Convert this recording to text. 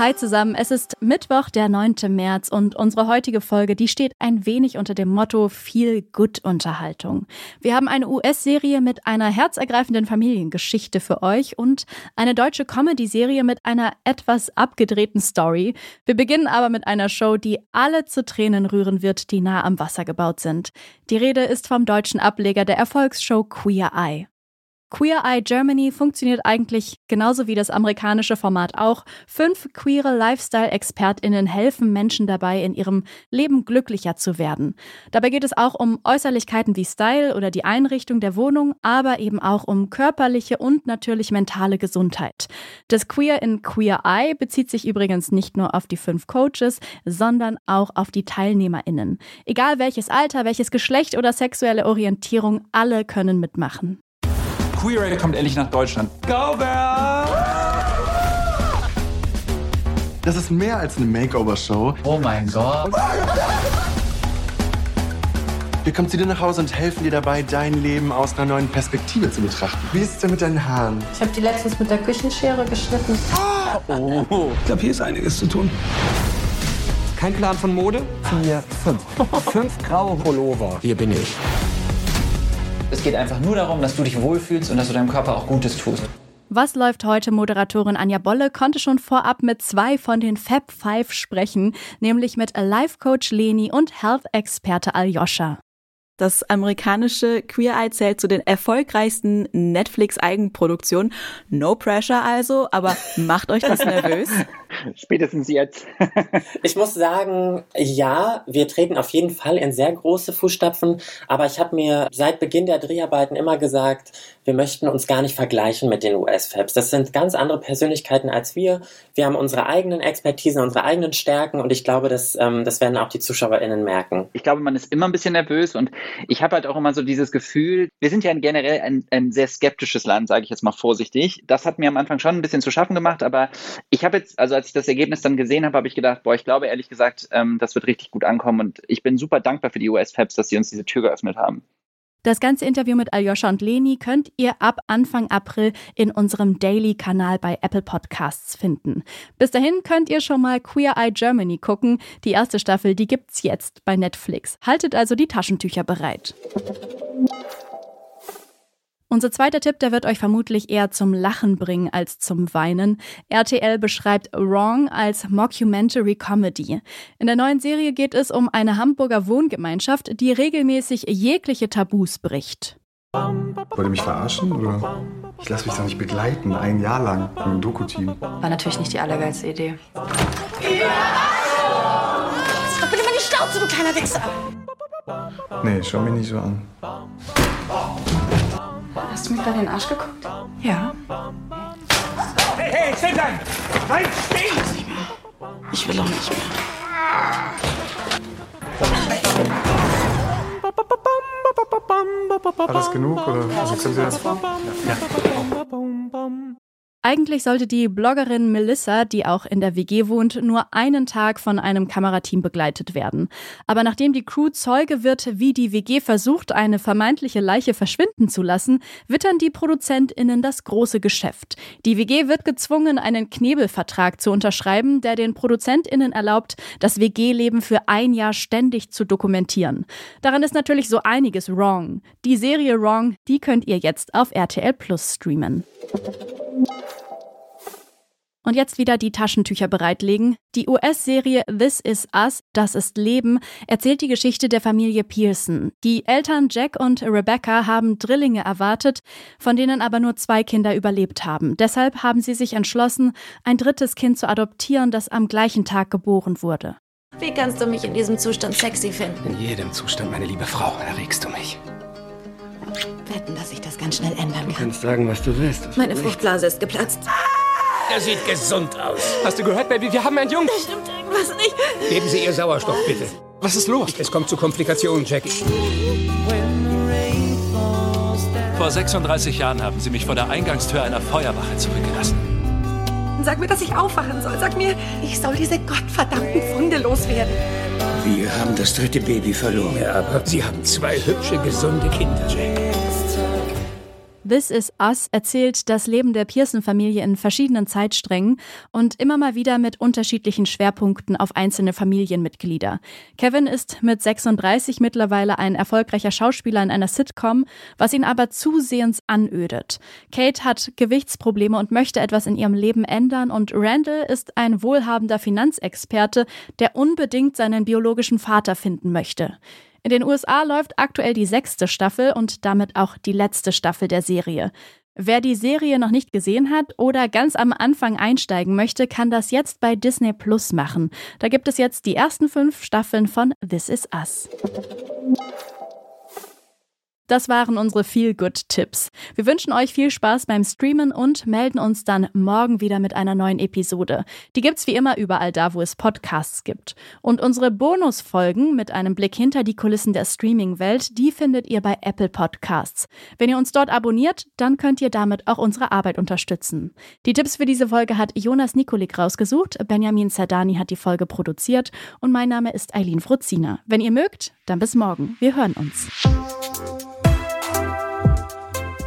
Hi zusammen, es ist Mittwoch, der 9. März und unsere heutige Folge, die steht ein wenig unter dem Motto viel Good Unterhaltung. Wir haben eine US-Serie mit einer herzergreifenden Familiengeschichte für euch und eine deutsche Comedy-Serie mit einer etwas abgedrehten Story. Wir beginnen aber mit einer Show, die alle zu Tränen rühren wird, die nah am Wasser gebaut sind. Die Rede ist vom deutschen Ableger der Erfolgsshow Queer Eye. Queer Eye Germany funktioniert eigentlich genauso wie das amerikanische Format auch. Fünf queere Lifestyle-ExpertInnen helfen Menschen dabei, in ihrem Leben glücklicher zu werden. Dabei geht es auch um Äußerlichkeiten wie Style oder die Einrichtung der Wohnung, aber eben auch um körperliche und natürlich mentale Gesundheit. Das Queer in Queer Eye bezieht sich übrigens nicht nur auf die fünf Coaches, sondern auch auf die TeilnehmerInnen. Egal welches Alter, welches Geschlecht oder sexuelle Orientierung, alle können mitmachen. Queer kommt endlich nach Deutschland. Go, Girl! Das ist mehr als eine Makeover-Show. Oh mein Gott. Wir kommen zu dir nach Hause und helfen dir dabei, dein Leben aus einer neuen Perspektive zu betrachten. Wie ist es denn mit deinen Haaren? Ich habe die letztens mit der Küchenschere geschnitten. Oh. Ich glaube, hier ist einiges zu tun. Kein Plan von Mode? Vier, fünf. Fünf graue Pullover. Hier bin ich. Es geht einfach nur darum, dass du dich wohlfühlst und dass du deinem Körper auch Gutes tust. Was läuft heute? Moderatorin Anja Bolle konnte schon vorab mit zwei von den Fab Five sprechen, nämlich mit Life Coach Leni und Health-Experte Aljoscha. Das amerikanische Queer Eye zählt zu den erfolgreichsten Netflix-Eigenproduktionen. No pressure also, aber macht euch das nervös? Spätestens jetzt. ich muss sagen, ja, wir treten auf jeden Fall in sehr große Fußstapfen, aber ich habe mir seit Beginn der Dreharbeiten immer gesagt, wir möchten uns gar nicht vergleichen mit den US-Fabs. Das sind ganz andere Persönlichkeiten als wir. Wir haben unsere eigenen Expertisen, unsere eigenen Stärken und ich glaube, das, ähm, das werden auch die ZuschauerInnen merken. Ich glaube, man ist immer ein bisschen nervös und ich habe halt auch immer so dieses Gefühl, wir sind ja generell ein, ein sehr skeptisches Land, sage ich jetzt mal vorsichtig. Das hat mir am Anfang schon ein bisschen zu schaffen gemacht, aber ich habe jetzt, also als ich das Ergebnis dann gesehen habe, habe ich gedacht, boah, ich glaube ehrlich gesagt, ähm, das wird richtig gut ankommen und ich bin super dankbar für die US-Fabs, dass sie uns diese Tür geöffnet haben. Das ganze Interview mit Aljoscha und Leni könnt ihr ab Anfang April in unserem Daily-Kanal bei Apple Podcasts finden. Bis dahin könnt ihr schon mal Queer Eye Germany gucken. Die erste Staffel, die gibt's jetzt bei Netflix. Haltet also die Taschentücher bereit. Unser zweiter Tipp, der wird euch vermutlich eher zum Lachen bringen als zum Weinen. RTL beschreibt Wrong als Mockumentary Comedy. In der neuen Serie geht es um eine Hamburger Wohngemeinschaft, die regelmäßig jegliche Tabus bricht. Wollt ihr mich verarschen? Oder? Ich lasse mich doch nicht begleiten, ein Jahr lang von einem Doku-Team. War natürlich nicht die allergeilste Idee. Ja! Bitte mal die Schnauze, du kleiner Wichser! Nee, schau mich nicht so an. Hast du mir gerade in den Arsch geguckt? Ja. Hey, hey, stehen bleiben! Nein, stehen! Ich will auch nicht mehr. War das genug oder also können Sie das? Ja. Eigentlich sollte die Bloggerin Melissa, die auch in der WG wohnt, nur einen Tag von einem Kamerateam begleitet werden. Aber nachdem die Crew Zeuge wird, wie die WG versucht, eine vermeintliche Leiche verschwinden zu lassen, wittern die ProduzentInnen das große Geschäft. Die WG wird gezwungen, einen Knebelvertrag zu unterschreiben, der den ProduzentInnen erlaubt, das WG-Leben für ein Jahr ständig zu dokumentieren. Daran ist natürlich so einiges wrong. Die Serie Wrong, die könnt ihr jetzt auf RTL Plus streamen. Und jetzt wieder die Taschentücher bereitlegen. Die US-Serie This Is Us, Das ist Leben, erzählt die Geschichte der Familie Pearson. Die Eltern Jack und Rebecca haben Drillinge erwartet, von denen aber nur zwei Kinder überlebt haben. Deshalb haben sie sich entschlossen, ein drittes Kind zu adoptieren, das am gleichen Tag geboren wurde. Wie kannst du mich in diesem Zustand sexy finden? In jedem Zustand, meine liebe Frau, erregst du mich. Wetten, dass ich das ganz schnell ändern Du kann. kannst sagen, was du willst. Meine Fruchtblase ist geplatzt. Er sieht gesund aus. Hast du gehört, Baby? Wir haben einen Jungen. Da stimmt irgendwas nicht. Geben Sie ihr Sauerstoff, bitte. Was ist los? Es kommt zu Komplikationen, Jackie. Vor 36 Jahren haben sie mich vor der Eingangstür einer Feuerwache zurückgelassen. Sag mir, dass ich aufwachen soll. Sag mir, ich soll diese gottverdammten Funde loswerden. Wir haben das dritte Baby verloren. Ja, aber Sie haben zwei hübsche, gesunde Kinder, Jack. This Is Us erzählt das Leben der Pearson-Familie in verschiedenen Zeitsträngen und immer mal wieder mit unterschiedlichen Schwerpunkten auf einzelne Familienmitglieder. Kevin ist mit 36 mittlerweile ein erfolgreicher Schauspieler in einer Sitcom, was ihn aber zusehends anödet. Kate hat Gewichtsprobleme und möchte etwas in ihrem Leben ändern und Randall ist ein wohlhabender Finanzexperte, der unbedingt seinen biologischen Vater finden möchte. In den USA läuft aktuell die sechste Staffel und damit auch die letzte Staffel der Serie. Wer die Serie noch nicht gesehen hat oder ganz am Anfang einsteigen möchte, kann das jetzt bei Disney Plus machen. Da gibt es jetzt die ersten fünf Staffeln von This Is Us. Das waren unsere Feel-Good-Tipps. Wir wünschen euch viel Spaß beim Streamen und melden uns dann morgen wieder mit einer neuen Episode. Die gibt's wie immer überall da, wo es Podcasts gibt. Und unsere Bonusfolgen mit einem Blick hinter die Kulissen der Streaming-Welt, die findet ihr bei Apple Podcasts. Wenn ihr uns dort abonniert, dann könnt ihr damit auch unsere Arbeit unterstützen. Die Tipps für diese Folge hat Jonas Nikolik rausgesucht, Benjamin Zerdani hat die Folge produziert und mein Name ist Eileen Fruzina. Wenn ihr mögt, dann bis morgen. Wir hören uns.